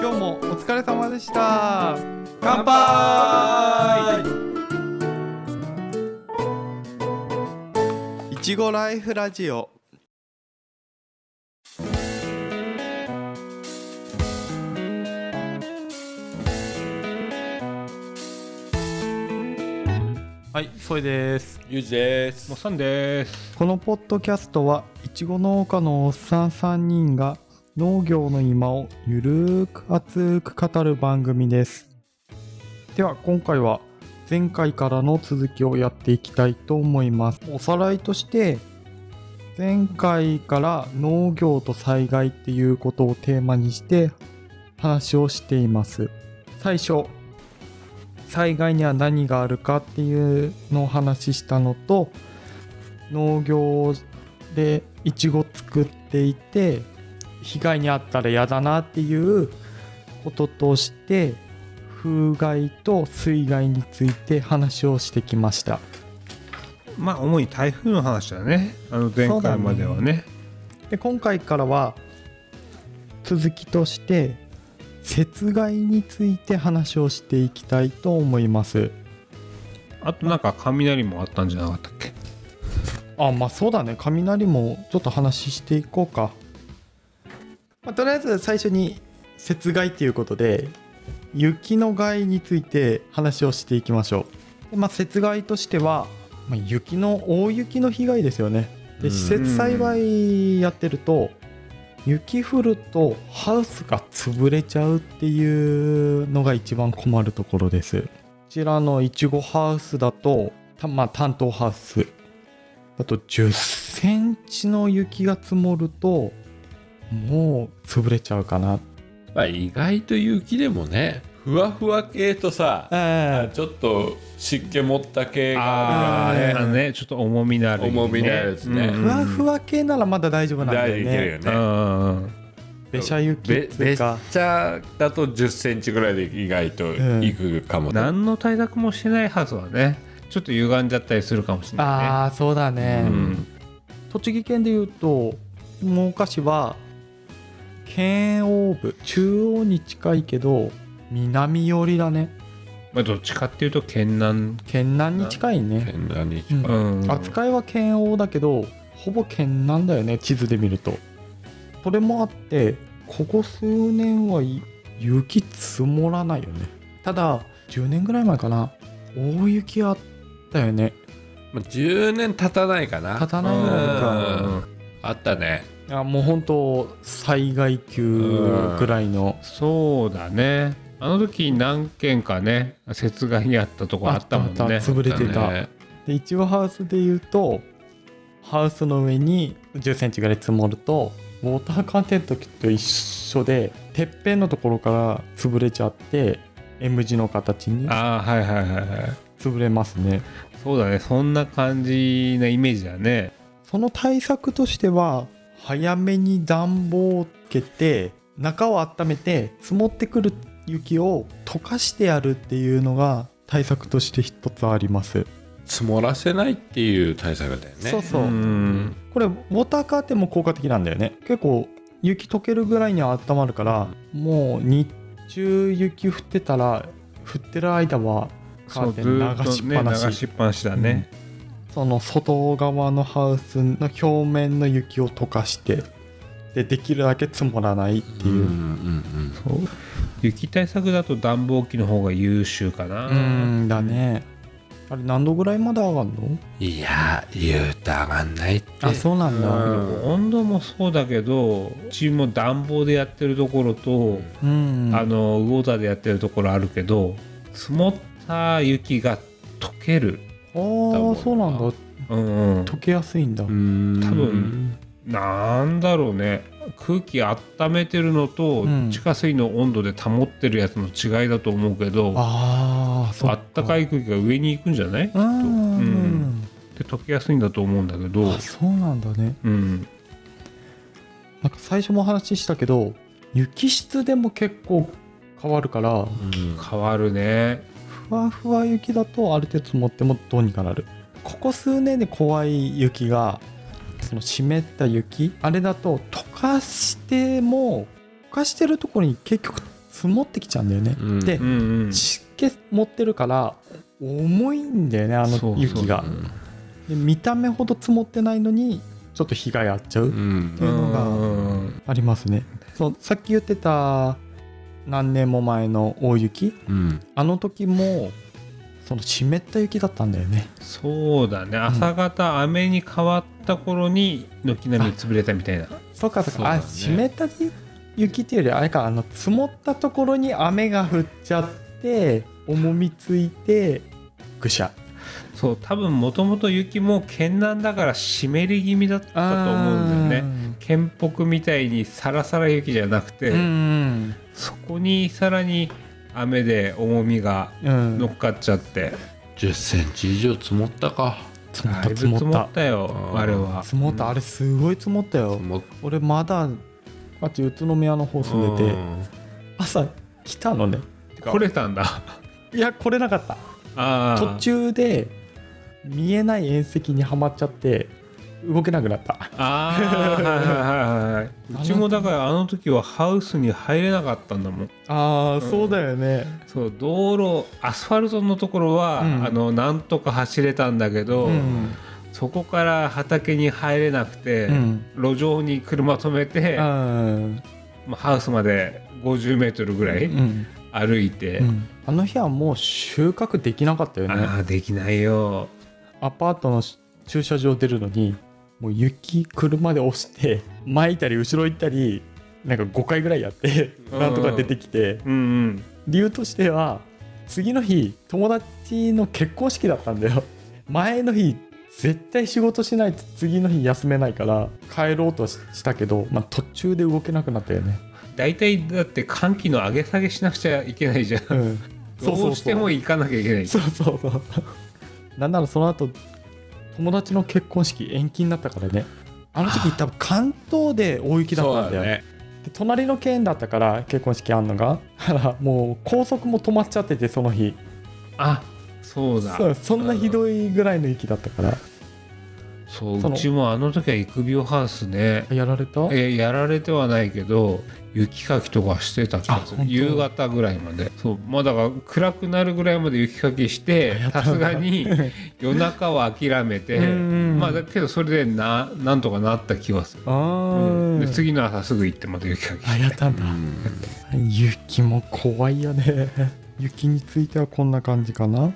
今日もお疲れ様でした。乾杯。いちごライフラジオ。はい、それです。ゆうじです。もっさんです。このポッドキャストはいちご農家のおっさん3人が農業の今をゆるーく熱く語る番組です。では今回は前回からの続きをやっていきたいと思います。おさらいとして前回から農業と災害っていうことをテーマにして話をしています。最初災害には何があるかっていうのを話したのと農業でいちご作っていて被害に遭ったら嫌だなっていうこととして風害と水害について話をしてきましたまあ主に台風の話だね。あの前回まではね。で今回からは続きとして雪害について話をしていきたいと思いますあとなんか雷もあったんじゃなかったっけ？あまあそうだね雷もちょっと話していこうか、まあとりあえず最初に雪害っていうことで雪の害について話をしていきましょう。でまあ雪害としては、まあ、雪の大雪の被害ですよね。でうん。施設栽培やってると雪降るとハウスが潰れちゃうっていうのが一番困るところです。こちらのいちごハウスだとたまあ担当ハウス。あと10センチの雪が積もるともう潰れちゃうかな。まあ意外と雪でもねふわふわ系とさえちょっと湿気持った系あがあ、ーね、あのね。ちょっと重みのある、重みのあるやつね。うん。ふわふわ系ならまだ大丈夫なんだよね。大いけるよね。うん。べしゃ雪べべっっていうか。ちゃだと1 0ンチぐらいで意外といくかも、何の対策もしてないはずはね、ちょっと歪んじゃったりするかもしれないね。ああそうだね、うん。栃木県でいうと真岡市は県央部中央に近いけど南寄りだね。まあどっちかっていうと県南。県南に近いね、変なにうん。うん。扱いは県央だけどほぼ県南だよね地図で見ると。それもあってここ数年はい雪積もらないよね。ただ10年ぐらい前かな。大雪あったよね。まあ、10年経たないかな。経たないぐらいか。うん。あったねいやもう本当災害級ぐらいのそうだね。あの時何軒かね、雪害にあったとこあったもんね。った潰れてたねでいちごハウスでいうとハウスの上に1 0ンチぐらい積もるとウォーターカーテンの時と一緒でてっぺんのところから潰れちゃって M 字の形にああ、はいはいはいはい。潰れますねそうだね、そんな感じなイメージだね。その対策としては早めに暖房をつけて中を温めて積もってくる雪を溶かしてやるっていうのが対策として一つあります、積もらせないっていう対策だよね。そうそう、ん。これウォーターカーテンも効果的なんだよね。結構雪溶けるぐらいには温まるからもう日中雪降ってたら降ってる間はカーテン流しっぱなし。ね、流しっぱなしだね。その外側のハウスの表面の雪を溶かしてでできるだけ積もらないっていう、雪対策だと暖房機の方が優秀かな。うんだね。あれ何度ぐらいまで上がるの？うんいや言うと上がんないって。あそうなんだ。うん。温度もそうだけどうちも暖房でやってるところと、うん。あのウォーターでやってるところあるけど積もった雪が溶ける、ああそうなんだ。うんうん、溶けやすいんだ、うん。多分なんだろうね。空気温めてるのとうん。地下水の温度で保ってるやつの違いだと思うけど、ああそうあったかい空気が上に行くんじゃない？きっと。うん、うん。で溶けやすいんだと思うんだけど。あ、そうなんだね。うん、なんか最初もお話ししたけど雪質でも結構変わるから。うん。変わるねふわふわ雪だとある程度積もってもどうにかなる。ここ数年で怖い雪がその湿った雪あれだと溶かしても溶かしてるところに結局積もってきちゃうんだよね、うん。でうんうん湿気持ってるから重いんだよねあのそうそう雪が。で見た目ほど積もってないのにちょっと被害あっちゃううんっていうのがうん。ありますね。そうさっき言ってた何年も前の大雪？うん。あの時もその湿った雪だったんだよね。そうだね。朝方雨に変わった頃に軒並み潰れたみたいな。そうかそうか、ね。あ湿った雪っていうよりあれかあの積もったところに雨が降っちゃって重みついてぐしゃ。そう多分もともと雪も県南だから湿り気味だったと思うんだよね。県北みたいにサラサラ雪じゃなくて、うんうんそこにさらに雨で重みがうん。乗っかっちゃって、10センチ以上積もったか。積もっだた積もっいぶ積もったたようん。あれは。積もった。あれすごい積もったよ。積もっ俺まだあっち宇都宮の方住んでて朝来たのね。来れたんだ。いや来れなかった。途中で見えない縁石にはまっちゃって動けなくなった。ああはいはいはいはい うちもだからあの時はハウスに入れなかったんだもん。ああ、んそうだよね。そう道路アスファルトのところは、うん。あのなんとか走れたんだけど、うん。そこから畑に入れなくて、うん。路上に車止めて、うん。まあ、ハウスまで50メートルぐらいうん。歩いて、うん。あの日はもう収穫できなかったよね。ああできないよ。アパートの駐車場出るのにもう雪車で押して前いたり後ろ行ったりなんか5回ぐらいやってうん。なんとか出てきて。うんうん。理由としては次の日友達の結婚式だったんだよ。前の日絶対仕事しないと次の日休めないから帰ろうとししたけど、まあ、途中で動けなくなったよね、大体だって寒気の上げ下げしなくちゃいけないじゃん。うん、そうそうそう。どうしても行かなきゃいけない。そうそうそう。なんならその後友達の結婚式延期になったからね。あの時多分関東で大雪だったんだよ。ね。で隣の県だったから結婚式あんのが。だからもう高速も止まっちゃっててその日。あそうだ。そうそんなひどいぐらいの雪だったからそううちもあの時は育苗ハウスね。やられた？えやられてはないけど雪かきとかしてた気がする。夕方ぐらいまで。そうまあだから暗くなるぐらいまで雪かきしてさすがに 夜中は諦めてうんまあだけどそれでななんとかなった気はする、あうん。ー、で次の朝すぐ行ってまた雪かきあやったんだ。うん。雪も怖いよね。雪についてはこんな感じかな。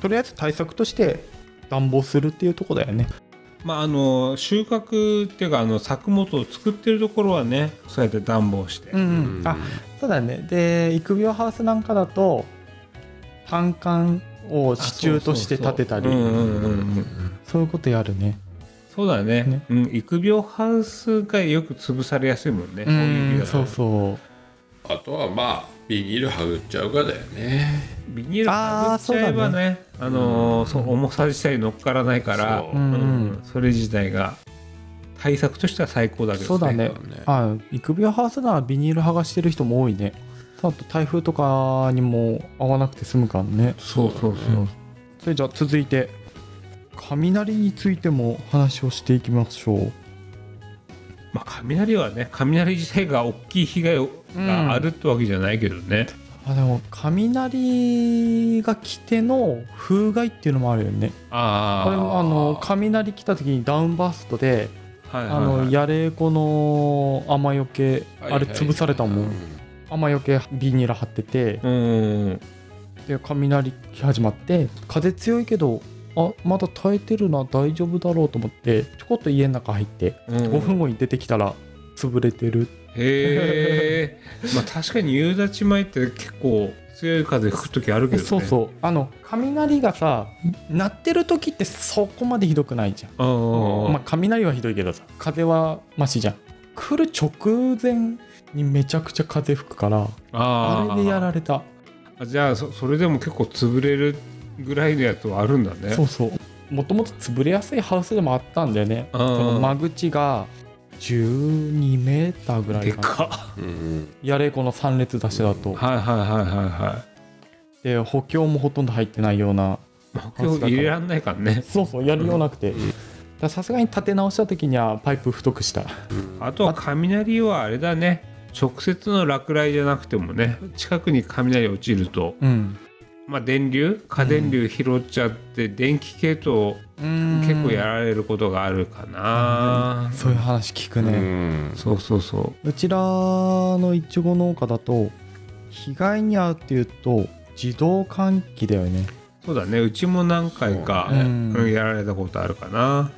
とりあえず対策として暖房するっていうとこだよねまああの収穫っていうかあの作物を作ってるところはねそうやって暖房して、うん、うん、あそうだねで育苗ハウスなんかだと単管を支柱として立てたり。そういうことやるね。そうだね。ね。うん、育苗ハウスがよく潰されやすいもんね、うん大雪だと。そうそう。あとはまあビニールはぐっちゃうかだよね。ビニールかぶっちゃえばねあのーそう重さ自体乗っからないからそう。うんうんそれ自体が対策としては最高だけど、ね、そうだね。そうだね。あ育苗ハウスならビニール剥がしてる人も多いね。あと台風とかにも合わなくて済むからね。そうそうそう。それじゃあ続いて雷についても話をしていきましょうまあ雷はね雷自体が大きい被害があるってわけじゃないけどね、あでも雷が来ての風害っていうのもあるよね。あこれもあの雷来た時にダウンバーストではいはいあのはいやれこの雨よけあれ潰されたもん。雨よけビニール張ってて。うん。で雷来始まって風強いけどあまだ耐えてるな大丈夫だろうと思ってちょこっと家の中入ってうん。5分後に出てきたら潰れてる。へえ。まあ確かに夕立前って結構強い風吹く時あるけどね。そうそう。あの雷がさ鳴ってる時ってそこまでひどくないじゃん、うんうんまあ、雷はひどいけどさ風はマシじゃん。来る直前にめちゃくちゃ風吹くからああれでやれられた。じゃあそそれでも結構潰れるぐらいのやつはあるんだね。そうそう。もともと潰れやすいハウスでもあったんだよね。うん。その間口が12メーターぐらいでかやれこの3列出しだと。はいはいはいはいはで補強もほとんど入ってないような。い今日入れらんないからね。そうそうやりようなくて。うん。だからさすがに立て直した時にはパイプ太くした。あとは雷はあれだね。直接の落雷じゃなくてもね近くに雷落ちると、うんまあ、電流？過電流拾っちゃって、電気系統結構やられることがあるかな、そういう話聞くうね、ん。そうそうそう。うちらのいちご農家だと被害に遭うっていうと自動換気だよね。そうだね。うちも何回か、やられたことあるかな。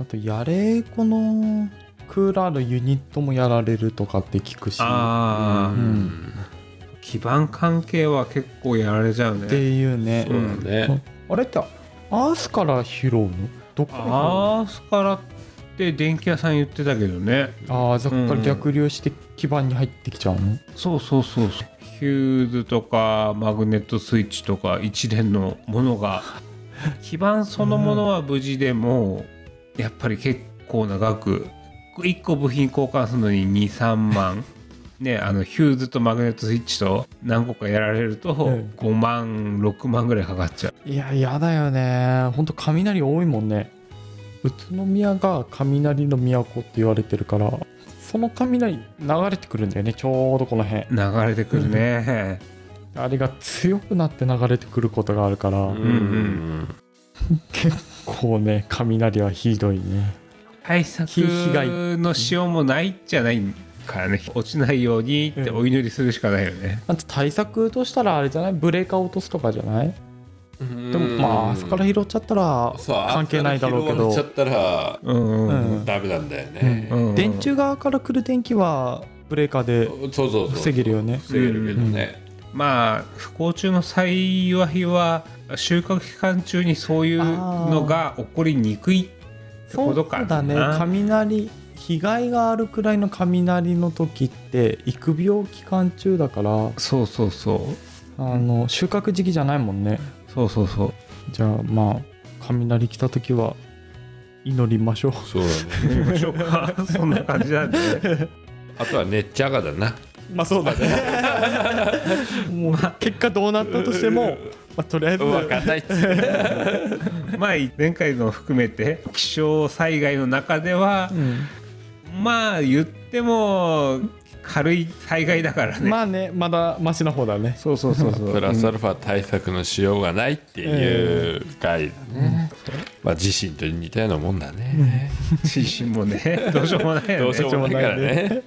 あとやれこのクーラーのユニットもやられるとかって聞くし。ああ、うん基盤関係は結構やられちゃうってねいうね。そうだね。あれってアースから拾うの？どっかアースからって電気屋さん言ってたけどね。ああそこから逆流して基板に入ってきちゃうの、そうそうそう。そうヒューズとかマグネットスイッチとか一連のものが。基板そのものは無事でも、やっぱり結構な額1個部品交換するのに23万ねあのヒューズとマグネットスイッチと何個かやられるとうん。5万6万ぐらいかかっちゃう。いややだよね。ほんと雷多いもんね。宇都宮が雷の都って言われてるからその雷流れてくるんだよねちょうどこの辺。流れてくるね。あれが強くなって流れてくることがあるから、うんうん。結構ね雷はひどいね。対策のしようもないじゃないからね落ちないようにってお祈りするしかないよね、あと対策としたらあれじゃない？ブレーカー落とすとかじゃない？うん。でもまああそこから拾っちゃったらそう関係ないだろうけど。拾われちゃったらうんうんうん。ダメなんだよね、うん。うん。電柱側から来る電気はブレーカーでそうそうそう防げるよね。防げるけどね、まあ不幸中の幸いは収穫期間中にそういうのが起こりにくいってそうことかな。だね。雷被害があるくらいの雷の時って育苗期間中だからそうそうそう。あの収穫時期じゃないもんね。そうそうそう。じゃあまあ雷来た時は祈りましょう。そうだね。行きましょうか。そんな感じなんでね。あとはねっちゃがだな。まあそうだね。もう結果どうなったとしても、まあ、とりあえず。分かんないっつってまあ前回の含めて気象災害の中ではうんまあ言っても軽い災害だからね、まあねまだマシな方だね。そうそうそうそう。プラスアルファ対策のしようがないっていう回だね、まあ地震と似たようなもんだね、地震もね どうしようもないよね。どうしようもないからね。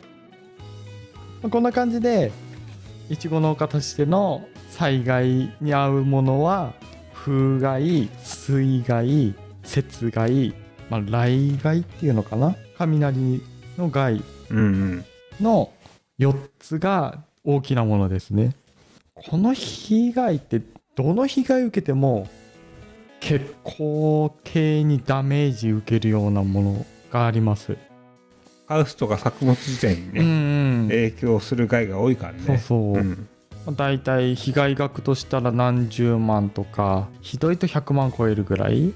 まあこんな感じでいちご農家としての災害に遭うものは風害水害雪害、まあ、雷害っていうのかな。雷の害うんうん。の4つが大きなものですね。この被害ってどの被害受けても結構経営にダメージ受けるようなものがあります、ハウスとか作物自体にね、うんうん。影響する害が多いからね。そうそう、ん。だいたい被害額としたら何十万とかひどいと100万超えるぐらい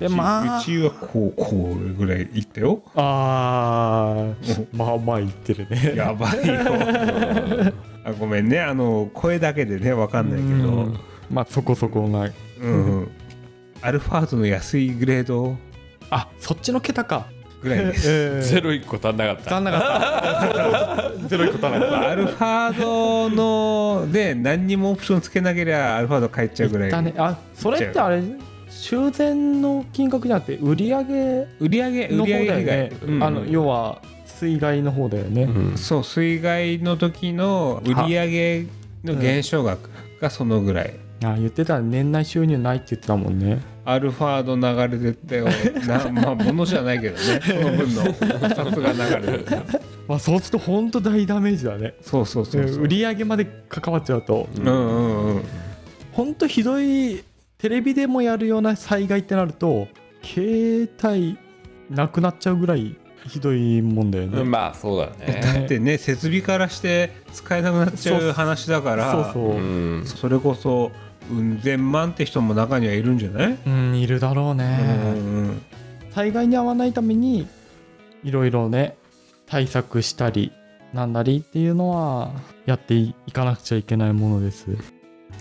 でうちまあ。うちはこうこうぐらいいったよ。あー。まあまあ言ってるね。やばいよ。あごめんね。あの声だけでねわかんないけど。うん。まあそこそこなうん、うん、アルファードの安いグレード？あそっちの桁か。ぐらいです。えゼロ一個足んなかった。足んなかった。ゼロ一個足んなかっアルファードので何にもオプションつけなければアルファード買っちゃうぐらい。たね。あそれってあれ修繕の金額じゃなくて売り上げ売り上げの方だよね。害、うん。あの要は水害の方だよね、うん。そう水害の時の売り上げの減少額がそのぐらい、あ言ってた年内収入ないって言ってたもんね。アルファード流れてってよ なまあものじゃないけどね。その分の札が流れてる。まあそうすると本当大ダメージだね。そうそうそうそう。売り上げまで関わっちゃうと。うんうんうん。本当ひどいテレビでもやるような災害ってなると携帯なくなっちゃうぐらいひどいもんだよね、まあそうだね。だってね設備からして使えなくなっちゃう話だから。そうそう、う。ん。それこそうん千万って人も中にはいるんじゃない、うんいるだろうね、うん災害に遭わないためにいろいろね対策したりなんだりっていうのはやっていかなくちゃいけないものです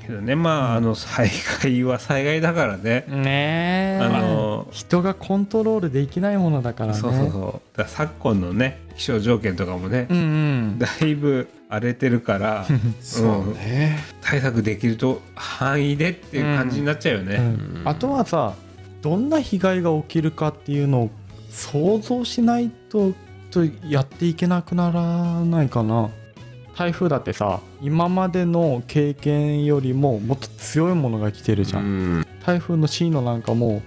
けどね。まああの災害は災害だからね、ねえ。あの人がコントロールできないものだからね。そうそうそう。昨今のね気象条件とかもね、うんうん。だいぶ荒れてるから そうね。対策できると範囲でっていう感じになっちゃうよね、うん。あとはさどんな被害が起きるかっていうのを想像しないととやっていけなくならないかな台風だってさ今までの経験よりももっと強いものが来てるじゃん、うん。台風の進路なんかも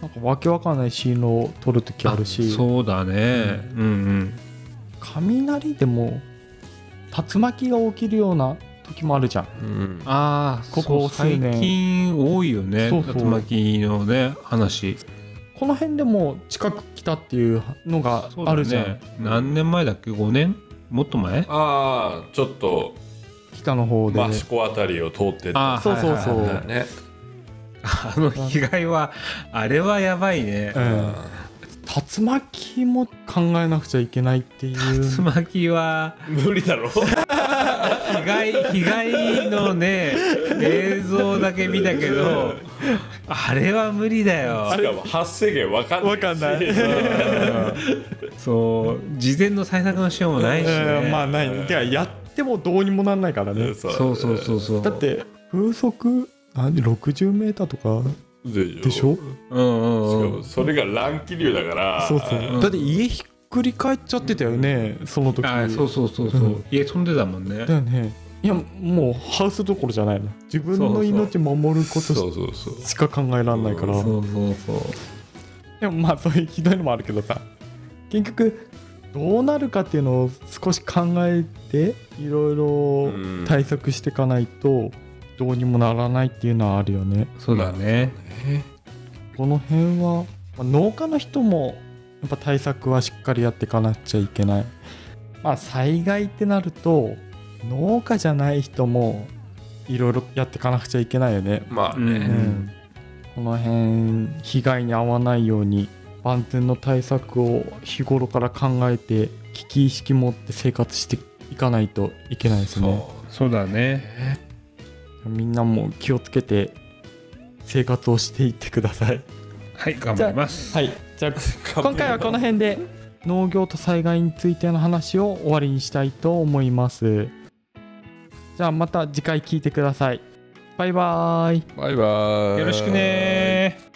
なんかわけわかんない進路を取る時あるし。そうだね。うん。うん雷でも竜巻が起きるような時もあるじゃん。うん。ああここ最数年。近多いよね。そうそう。竜巻のね話。この辺でも近く来たっていうのがあるじゃん、ね。何年前だっけ？5年？もっと前？ああちょっと北の方で、益子あたりを通ってった。あーそうそうそう、ね。あの被害はあれはやばいね。うん竜巻も考えなくちゃいけないっていう。竜巻は無理だろ。被害被害のね映像だけ見たけどあれは無理だよ。しかも発生源わかんないわかんない。そう事前の対策のしようもないし、ね。うんまあない。てかやってもどうにもなんないからね。そうそうそうそうだって風速何？60メーターとかででしょ？うんうんうん。しかもそれが乱気流だから。そうそう、うん。だって家ひっくり返っちゃってたよねその時。あそうそうそうそう、うん。家飛んでたもんね。だよね。いやもうハウスどころじゃないの自分の命守ることしか考えられないから。そうそうそう。でもまあそういうひどいのもあるけどさ。結局どうなるかっていうのを少し考えていろいろうん。対策していかないとどうにもならないっていうのはあるよね。そうだね。この辺はまあ農家の人もやっぱ対策はしっかりやっていかなくちゃいけない。まあ災害ってなると農家じゃない人もいろいろやっていかなくちゃいけないよね。うまあね、うん。この辺被害に遭わないように万全の対策を日頃から考えて危機意識持って生活していかないといけないですね。そうだねみんなも気をつけて生活をしていってください。はい頑張ります。はい。じゃあ今回はこの辺で農業と災害についての話を終わりにしたいと思います。じゃあまた次回聞いてください。バイバーイ。バイバイ。よろしくね